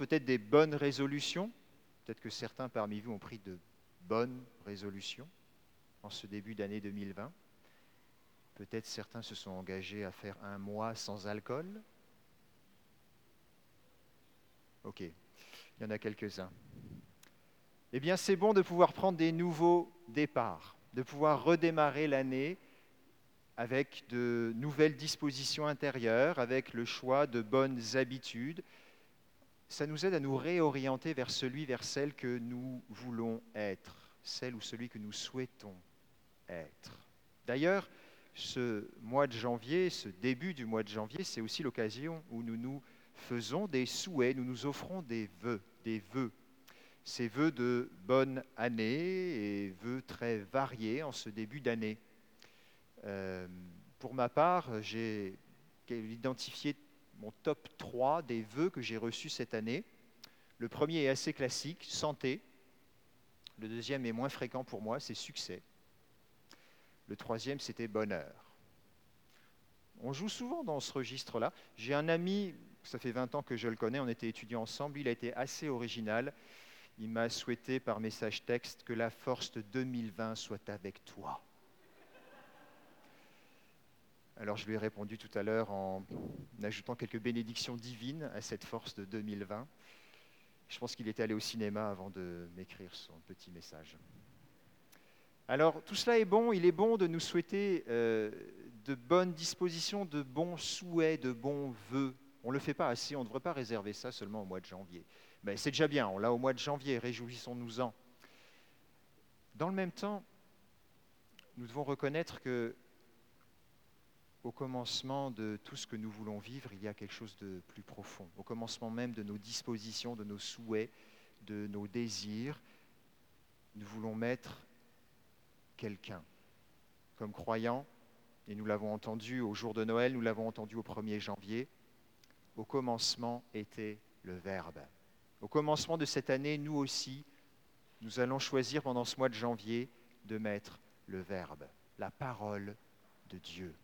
peut-être des bonnes résolutions. Peut-être que certains parmi vous ont pris de bonnes résolutions en ce début d'année 2020. Peut-être certains se sont engagés à faire un mois sans alcool. Ok, il y en a quelques-uns. Eh bien, c'est bon de pouvoir prendre des nouveaux départs, de pouvoir redémarrer l'année avec de nouvelles dispositions intérieures, avec le choix de bonnes habitudes. Ça nous aide à nous réorienter vers celui, vers celle que nous voulons être, celle ou celui que nous souhaitons être. D'ailleurs, ce mois de janvier, ce début du mois de janvier, c'est aussi l'occasion où nous nous faisons des souhaits, nous nous offrons des vœux, des vœux. Ces vœux de bonne année et vœux très variés en ce début d'année. Euh, pour ma part, j'ai identifié mon top 3 des vœux que j'ai reçus cette année. Le premier est assez classique, santé. Le deuxième est moins fréquent pour moi, c'est succès. Le troisième, c'était bonheur. On joue souvent dans ce registre-là. J'ai un ami, ça fait 20 ans que je le connais, on était étudiants ensemble, il a été assez original. Il m'a souhaité par message texte que la force de 2020 soit avec toi. Alors je lui ai répondu tout à l'heure en ajoutant quelques bénédictions divines à cette force de 2020. Je pense qu'il était allé au cinéma avant de m'écrire son petit message. Alors tout cela est bon, il est bon de nous souhaiter euh, de bonnes dispositions, de bons souhaits, de bons vœux. On ne le fait pas assez, on ne devrait pas réserver ça seulement au mois de janvier. Mais c'est déjà bien, on l'a au mois de janvier, réjouissons-nous-en. Dans le même temps, nous devons reconnaître que au commencement de tout ce que nous voulons vivre, il y a quelque chose de plus profond. Au commencement même de nos dispositions, de nos souhaits, de nos désirs, nous voulons mettre quelqu'un. Comme croyant, et nous l'avons entendu au jour de Noël, nous l'avons entendu au 1er janvier, au commencement était le Verbe. Au commencement de cette année, nous aussi, nous allons choisir pendant ce mois de janvier de mettre le Verbe, la parole de Dieu.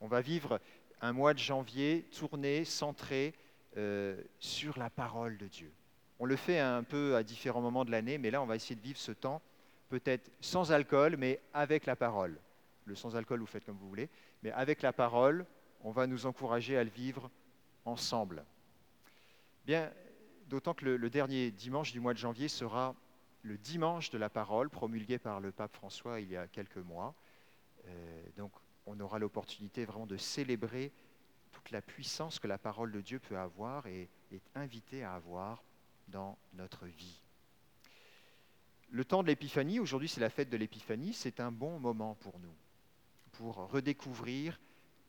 On va vivre un mois de janvier tourné, centré euh, sur la parole de Dieu. On le fait un peu à différents moments de l'année, mais là, on va essayer de vivre ce temps peut-être sans alcool, mais avec la parole. Le sans alcool, vous faites comme vous voulez, mais avec la parole, on va nous encourager à le vivre ensemble. Bien, d'autant que le, dernier dimanche du mois de janvier sera le dimanche de la parole, promulgué par le pape François il y a quelques mois. Euh, donc, on aura l'opportunité vraiment de célébrer toute la puissance que la parole de Dieu peut avoir et est invitée à avoir dans notre vie. Le temps de l'épiphanie, aujourd'hui c'est la fête de l'épiphanie, c'est un bon moment pour nous, pour redécouvrir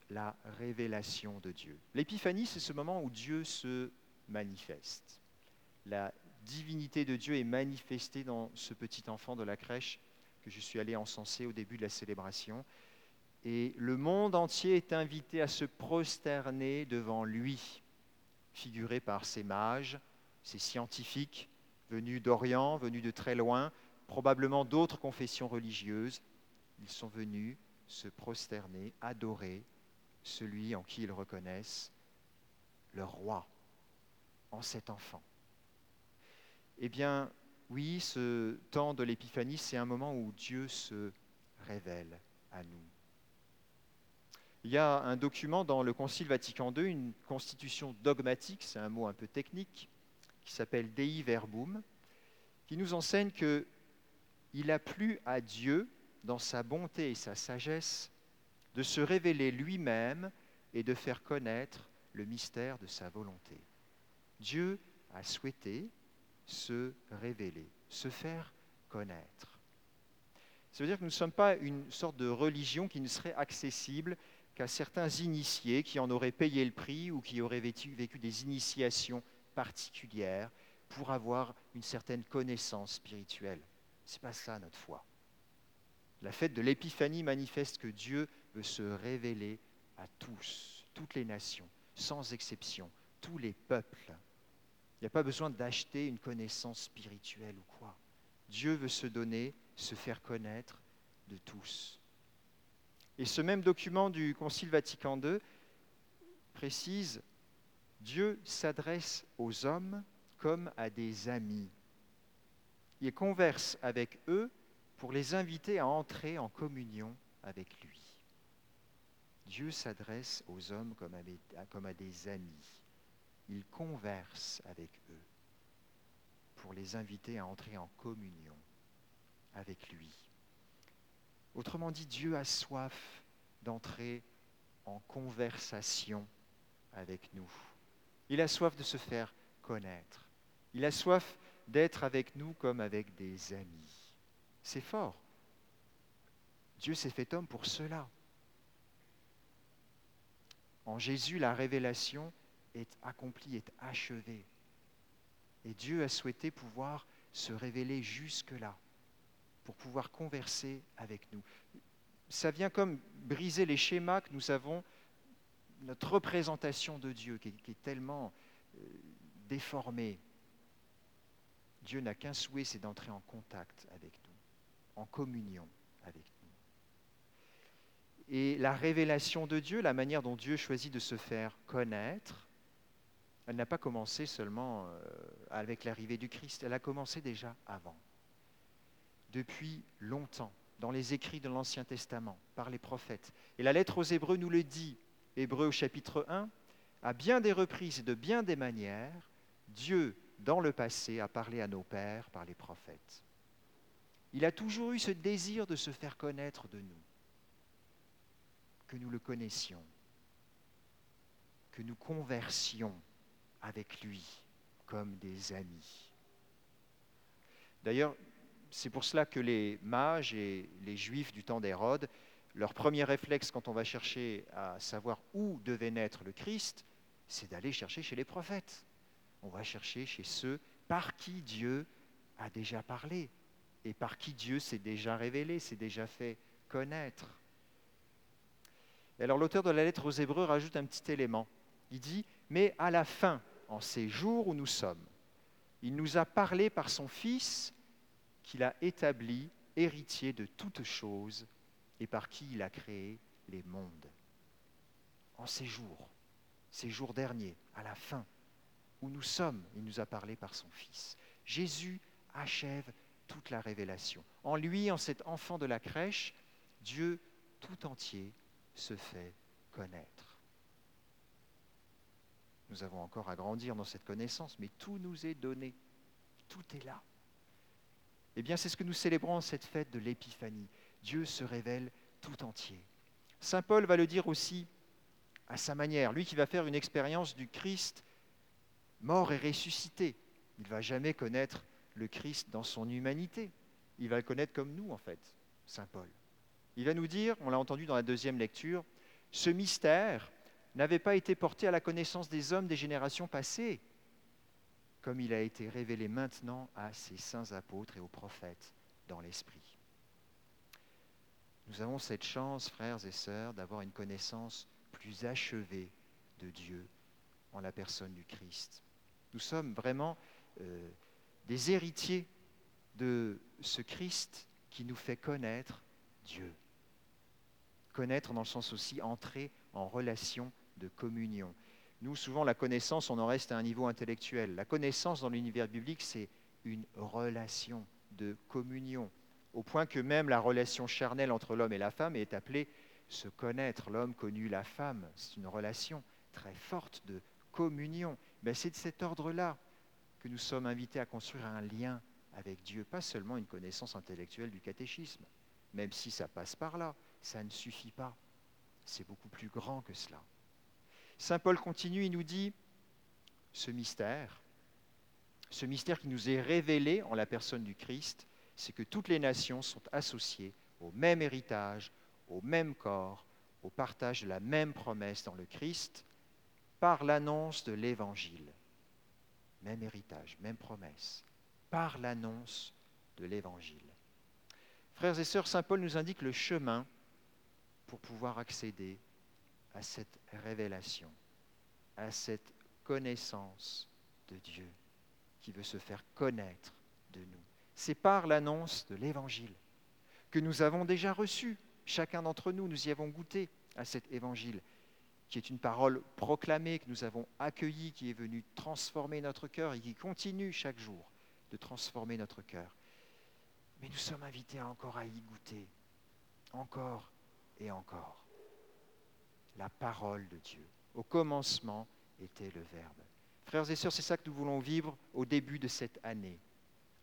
la révélation de Dieu. L'épiphanie, c'est ce moment où Dieu se manifeste. La divinité de Dieu est manifestée dans ce petit enfant de la crèche que je suis allé encenser au début de la célébration. Et le monde entier est invité à se prosterner devant lui, figuré par ces mages, ces scientifiques, venus d'Orient, venus de très loin, probablement d'autres confessions religieuses. Ils sont venus se prosterner, adorer celui en qui ils reconnaissent leur roi, en cet enfant. Eh bien, oui, ce temps de l'épiphanie, c'est un moment où Dieu se révèle à nous. Il y a un document dans le Concile Vatican II, une constitution dogmatique, c'est un mot un peu technique, qui s'appelle Dei Verbum, qui nous enseigne que il a plu à Dieu, dans sa bonté et sa sagesse, de se révéler lui-même et de faire connaître le mystère de sa volonté. Dieu a souhaité se révéler, se faire connaître. Ça veut dire que nous ne sommes pas une sorte de religion qui ne serait accessible qu'à certains initiés qui en auraient payé le prix ou qui auraient vécu, des initiations particulière pour avoir une certaine connaissance spirituelle. Ce n'est pas ça notre foi. La fête de l'Épiphanie manifeste que Dieu veut se révéler à tous, toutes les nations, sans exception, tous les peuples. Il n'y a pas besoin d'acheter une connaissance spirituelle ou quoi. Dieu veut se donner, se faire connaître de tous. Et ce même document du Concile Vatican II précise Dieu s'adresse aux hommes comme à des amis. Il converse avec eux pour les inviter à entrer en communion avec lui. Dieu s'adresse aux hommes comme à, des amis. Il converse avec eux pour les inviter à entrer en communion avec lui. Autrement dit, Dieu a soif d'entrer en conversation avec nous. Il a soif de se faire connaître. Il a soif d'être avec nous comme avec des amis. C'est fort. Dieu s'est fait homme pour cela. En Jésus, la révélation est accomplie, est achevée. Et Dieu a souhaité pouvoir se révéler jusque-là, pour pouvoir converser avec nous. Ça vient comme briser les schémas que nous avons, notre représentation de Dieu, qui est, tellement euh, déformée. Dieu n'a qu'un souhait, c'est d'entrer en contact avec nous, en communion avec nous. Et la révélation de Dieu, la manière dont Dieu choisit de se faire connaître, elle n'a pas commencé seulement euh, avec l'arrivée du Christ, elle a commencé déjà avant. Depuis longtemps, dans les écrits de l'Ancien Testament, par les prophètes. Et la lettre aux Hébreux nous le dit, Hébreux au chapitre 1, à bien des reprises et de bien des manières, Dieu, dans le passé, a parlé à nos pères par les prophètes. Il a toujours eu ce désir de se faire connaître de nous que nous le connaissions, que nous conversions avec lui comme des amis. D'ailleurs, c'est pour cela que les mages et les juifs du temps d'Hérode, leur premier réflexe quand on va chercher à savoir où devait naître le Christ, c'est d'aller chercher chez les prophètes. On va chercher chez ceux par qui Dieu a déjà parlé et par qui Dieu s'est déjà révélé, s'est déjà fait connaître. Alors l'auteur de la lettre aux Hébreux rajoute un petit élément. Il dit, mais à la fin, en ces jours où nous sommes, il nous a parlé par son Fils qu'il a établi héritier de toutes choses et par qui il a créé les mondes. En ces jours, ces jours derniers, à la fin, où nous sommes, il nous a parlé par son Fils. Jésus achève toute la révélation. En lui, en cet enfant de la crèche, Dieu tout entier se fait connaître. Nous avons encore à grandir dans cette connaissance, mais tout nous est donné. Tout est là. Eh bien, c'est ce que nous célébrons cette fête de l'Épiphanie. Dieu se révèle tout entier. Saint Paul va le dire aussi à sa manière, lui qui va faire une expérience du Christ mort et ressuscité. Il ne va jamais connaître le Christ dans son humanité. Il va le connaître comme nous, en fait, Saint Paul. Il va nous dire, on l'a entendu dans la deuxième lecture, ce mystère n'avait pas été porté à la connaissance des hommes des générations passées, comme il a été révélé maintenant à ses saints apôtres et aux prophètes dans l'Esprit. Nous avons cette chance, frères et sœurs, d'avoir une connaissance plus achevée de Dieu en la personne du Christ. Nous sommes vraiment euh, des héritiers de ce Christ qui nous fait connaître Dieu connaître dans le sens aussi entrer en relation de communion. Nous, souvent, la connaissance, on en reste à un niveau intellectuel. La connaissance dans l'univers biblique, c'est une relation de communion, au point que même la relation charnelle entre l'homme et la femme est appelée se connaître. L'homme connu la femme, c'est une relation très forte de communion. Mais c'est de cet ordre-là que nous sommes invités à construire un lien avec Dieu, pas seulement une connaissance intellectuelle du catéchisme, même si ça passe par là, ça ne suffit pas. C'est beaucoup plus grand que cela. Saint Paul continue, il nous dit, ce mystère, ce mystère qui nous est révélé en la personne du Christ, c'est que toutes les nations sont associées au même héritage, au même corps, au partage de la même promesse dans le Christ, par l'annonce de l'Évangile. Même héritage, même promesse, par l'annonce de l'Évangile. Frères et sœurs, Saint Paul nous indique le chemin pour pouvoir accéder à cette révélation, à cette connaissance de Dieu qui veut se faire connaître de nous. C'est par l'annonce de l'Évangile que nous avons déjà reçu, chacun d'entre nous, nous y avons goûté à cet Évangile. qui est une parole proclamée, que nous avons accueillie, qui est venue transformer notre cœur et qui continue chaque jour de transformer notre cœur. Mais nous sommes invités encore à y goûter, encore et encore. La parole de Dieu. Au commencement était le Verbe. Frères et sœurs, c'est ça que nous voulons vivre au début de cette année.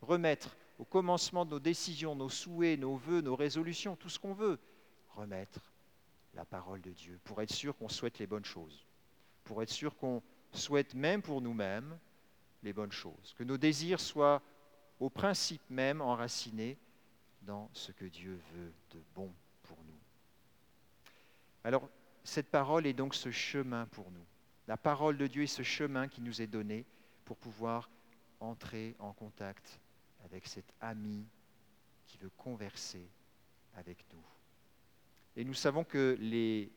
Remettre au commencement de nos décisions, nos souhaits, nos voeux, nos résolutions, tout ce qu'on veut, remettre la parole de Dieu pour être sûr qu'on souhaite les bonnes choses, pour être sûr qu'on souhaite même pour nous-mêmes les bonnes choses, que nos désirs soient au principe même enracinés dans ce que Dieu veut de bon pour nous. Alors, cette parole est donc ce chemin pour nous. La parole de Dieu est ce chemin qui nous est donné pour pouvoir entrer en contact avec cet ami qui veut converser avec nous. Et nous savons que les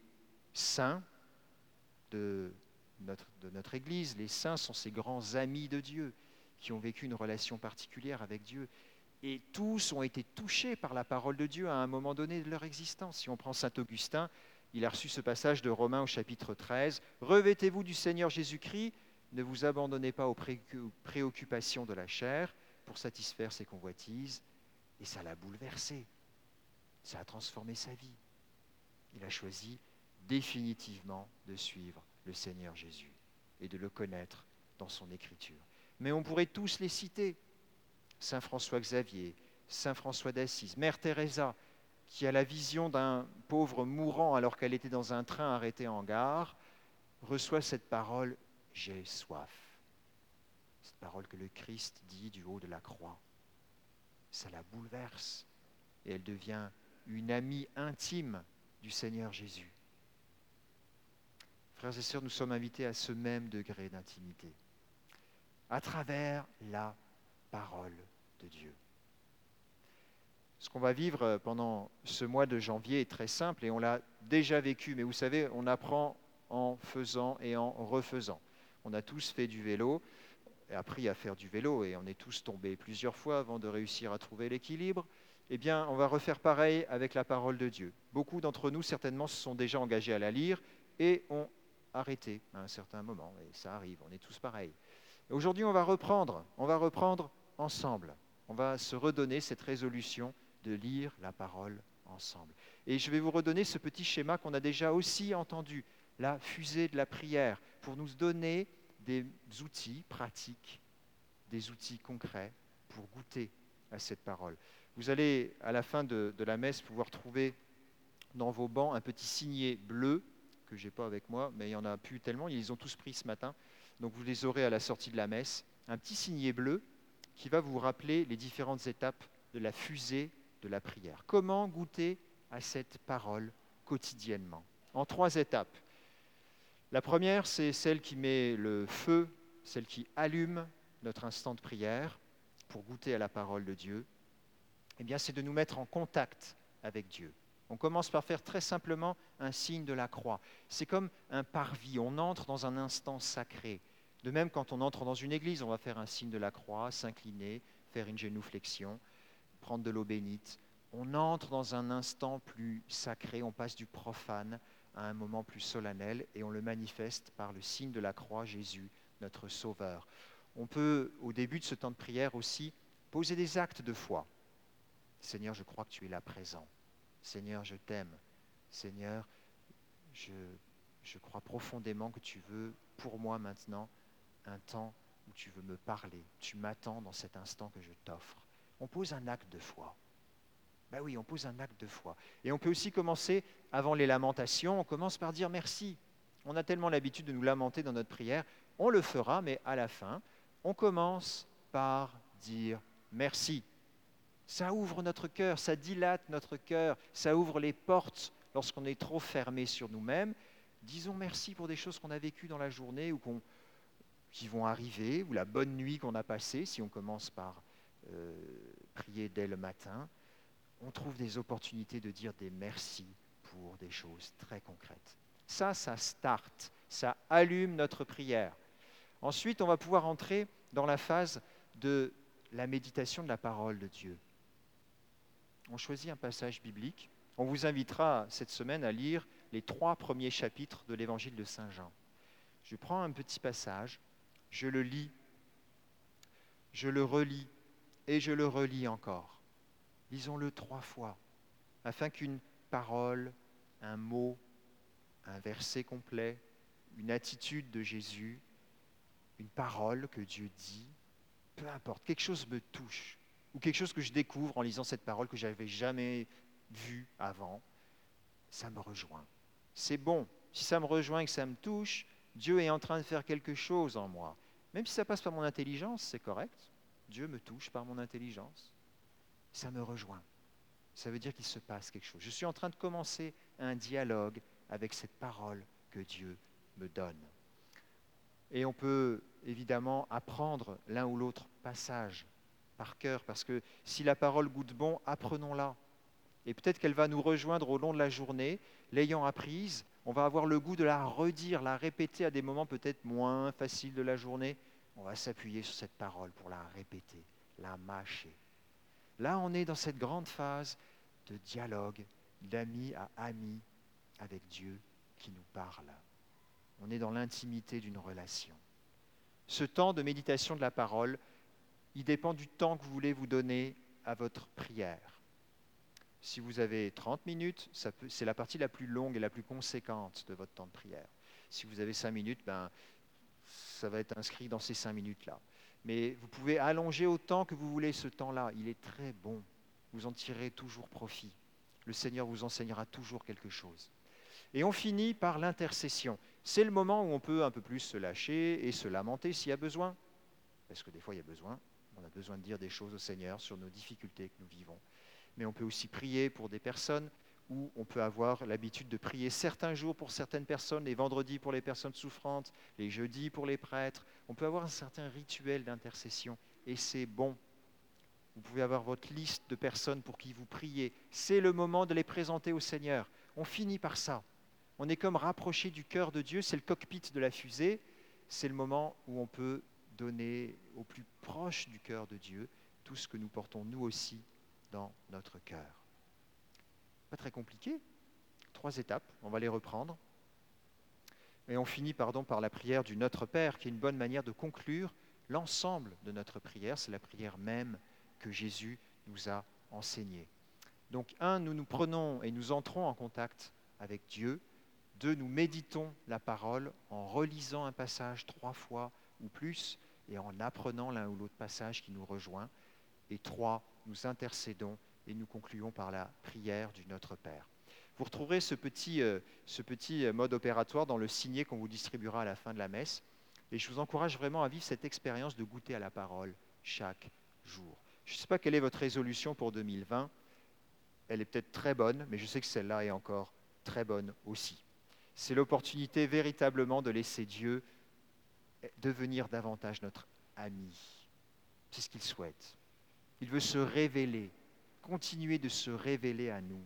saints de notre, de notre Église, les saints sont ces grands amis de Dieu qui ont vécu une relation particulière avec Dieu. Et tous ont été touchés par la parole de Dieu à un moment donné de leur existence. Si on prend Saint Augustin, il a reçu ce passage de Romains au chapitre 13. Revêtez-vous du Seigneur Jésus-Christ, ne vous abandonnez pas aux préoccupations de la chair pour satisfaire ses convoitises. Et ça l'a bouleversé. Ça a transformé sa vie. Il a choisi définitivement de suivre le Seigneur Jésus et de le connaître dans son écriture. Mais on pourrait tous les citer. Saint François Xavier, Saint François d'Assise, Mère Teresa, qui a la vision d'un pauvre mourant alors qu'elle était dans un train arrêté en gare, reçoit cette parole J'ai soif. Cette parole que le Christ dit du haut de la croix. Ça la bouleverse et elle devient une amie intime du Seigneur Jésus. Frères et sœurs, nous sommes invités à ce même degré d'intimité, à travers la parole de Dieu. Ce qu'on va vivre pendant ce mois de janvier est très simple et on l'a déjà vécu, mais vous savez, on apprend en faisant et en refaisant. On a tous fait du vélo, appris à faire du vélo et on est tous tombés plusieurs fois avant de réussir à trouver l'équilibre eh bien, on va refaire pareil avec la parole de Dieu. Beaucoup d'entre nous, certainement, se sont déjà engagés à la lire et ont arrêté à un certain moment. Et ça arrive, on est tous pareils. Aujourd'hui, on va reprendre, on va reprendre ensemble. On va se redonner cette résolution de lire la parole ensemble. Et je vais vous redonner ce petit schéma qu'on a déjà aussi entendu, la fusée de la prière, pour nous donner des outils pratiques, des outils concrets pour goûter à cette parole. Vous allez, à la fin de, la messe, pouvoir trouver dans vos bancs un petit signet bleu, que je n'ai pas avec moi, mais il y en a plus tellement, ils ont tous pris ce matin. Donc vous les aurez à la sortie de la messe. Un petit signet bleu qui va vous rappeler les différentes étapes de la fusée de la prière. Comment goûter à cette parole quotidiennement En trois étapes. La première, c'est celle qui met le feu, celle qui allume notre instant de prière pour goûter à la parole de Dieu eh bien, c'est de nous mettre en contact avec Dieu. On commence par faire très simplement un signe de la croix. C'est comme un parvis, on entre dans un instant sacré. De même, quand on entre dans une église, on va faire un signe de la croix, s'incliner, faire une génouflexion, prendre de l'eau bénite. On entre dans un instant plus sacré, on passe du profane à un moment plus solennel et on le manifeste par le signe de la croix, Jésus, notre Sauveur. On peut, au début de ce temps de prière aussi, poser des actes de foi. Seigneur, je crois que tu es là présent. Seigneur, je t'aime. Seigneur, je, crois profondément que tu veux pour moi maintenant un temps où tu veux me parler. Tu m'attends dans cet instant que je t'offre. On pose un acte de foi. Ben oui, on pose un acte de foi. Et on peut aussi commencer, avant les lamentations, on commence par dire merci. On a tellement l'habitude de nous lamenter dans notre prière, on le fera, mais à la fin, on commence par dire merci. Ça ouvre notre cœur, ça dilate notre cœur, ça ouvre les portes lorsqu'on est trop fermé sur nous-mêmes. Disons merci pour des choses qu'on a vécues dans la journée ou qui vont arriver, ou la bonne nuit qu'on a passée, si on commence par prier dès le matin. On trouve des opportunités de dire des merci pour des choses très concrètes. Ça, ça start, ça allume notre prière. Ensuite, on va pouvoir entrer dans la phase de la méditation de la parole de Dieu on choisit un passage biblique. On vous invitera cette semaine à lire les trois premiers chapitres de l'évangile de Saint Jean. Je prends un petit passage, je le lis, je le relis et je le relis encore. Lisons-le trois fois, afin qu'une parole, un mot, un verset complet, une attitude de Jésus, une parole que Dieu dit, peu importe, quelque chose me touche, ou quelque chose que je découvre en lisant cette parole que je n'avais jamais vue avant, ça me rejoint. C'est bon. Si ça me rejoint et que ça me touche, Dieu est en train de faire quelque chose en moi. Même si ça passe par mon intelligence, c'est correct. Dieu me touche par mon intelligence. Ça me rejoint. Ça veut dire qu'il se passe quelque chose. Je suis en train de commencer un dialogue avec cette parole que Dieu me donne. Et on peut évidemment apprendre l'un ou l'autre passage par cœur, parce que si la parole goûte bon, apprenons-la. Et peut-être qu'elle va nous rejoindre au long de la journée, l'ayant apprise, on va avoir le goût de la redire, la répéter à des moments peut-être moins faciles de la journée. On va s'appuyer sur cette parole pour la répéter, la mâcher. Là, on est dans cette grande phase de dialogue, d'ami à ami avec Dieu qui nous parle. On est dans l'intimité d'une relation. Ce temps de méditation de la parole, il dépend du temps que vous voulez vous donner à votre prière. Si vous avez 30 minutes, c'est la partie la plus longue et la plus conséquente de votre temps de prière. Si vous avez 5 minutes, ben, ça va être inscrit dans ces 5 minutes-là. Mais vous pouvez allonger autant que vous voulez ce temps-là. Il est très bon. Vous en tirerez toujours profit. Le Seigneur vous enseignera toujours quelque chose. Et on finit par l'intercession. C'est le moment où on peut un peu plus se lâcher et se lamenter s'il y a besoin. Parce que des fois, il y a besoin. On a besoin de dire des choses au Seigneur sur nos difficultés que nous vivons. Mais on peut aussi prier pour des personnes où on peut avoir l'habitude de prier certains jours pour certaines personnes, les vendredis pour les personnes souffrantes, les jeudis pour les prêtres. On peut avoir un certain rituel d'intercession et c'est bon. Vous pouvez avoir votre liste de personnes pour qui vous priez. C'est le moment de les présenter au Seigneur. On finit par ça. On est comme rapproché du cœur de Dieu, c'est le cockpit de la fusée. C'est le moment où on peut donner au plus proche du cœur de Dieu tout ce que nous portons nous aussi dans notre cœur. Pas très compliqué. Trois étapes, on va les reprendre. Et on finit pardon, par la prière du Notre Père, qui est une bonne manière de conclure l'ensemble de notre prière. C'est la prière même que Jésus nous a enseignée. Donc, un, nous nous prenons et nous entrons en contact avec Dieu. Deux, nous méditons la parole en relisant un passage trois fois ou plus et en apprenant l'un ou l'autre passage qui nous rejoint. Et trois, nous intercédons et nous concluons par la prière du Notre Père. Vous retrouverez ce petit, euh, ce petit mode opératoire dans le signet qu'on vous distribuera à la fin de la messe. Et je vous encourage vraiment à vivre cette expérience de goûter à la parole chaque jour. Je ne sais pas quelle est votre résolution pour 2020. Elle est peut-être très bonne, mais je sais que celle-là est encore très bonne aussi. C'est l'opportunité véritablement de laisser Dieu devenir davantage notre ami. C'est ce qu'il souhaite. Il veut se révéler, continuer de se révéler à nous.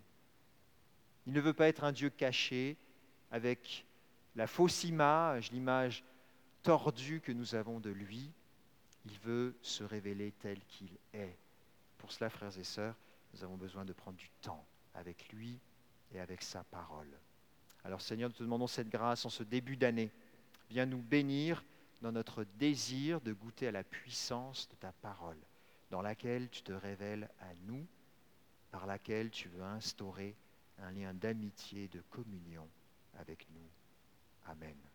Il ne veut pas être un Dieu caché avec la fausse image, l'image tordue que nous avons de lui. Il veut se révéler tel qu'il est. Pour cela, frères et sœurs, nous avons besoin de prendre du temps avec lui et avec sa parole. Alors Seigneur, nous te demandons cette grâce en ce début d'année. Viens nous bénir dans notre désir de goûter à la puissance de ta parole dans laquelle tu te révèles à nous, par laquelle tu veux instaurer un lien d'amitié, de communion avec nous. Amen.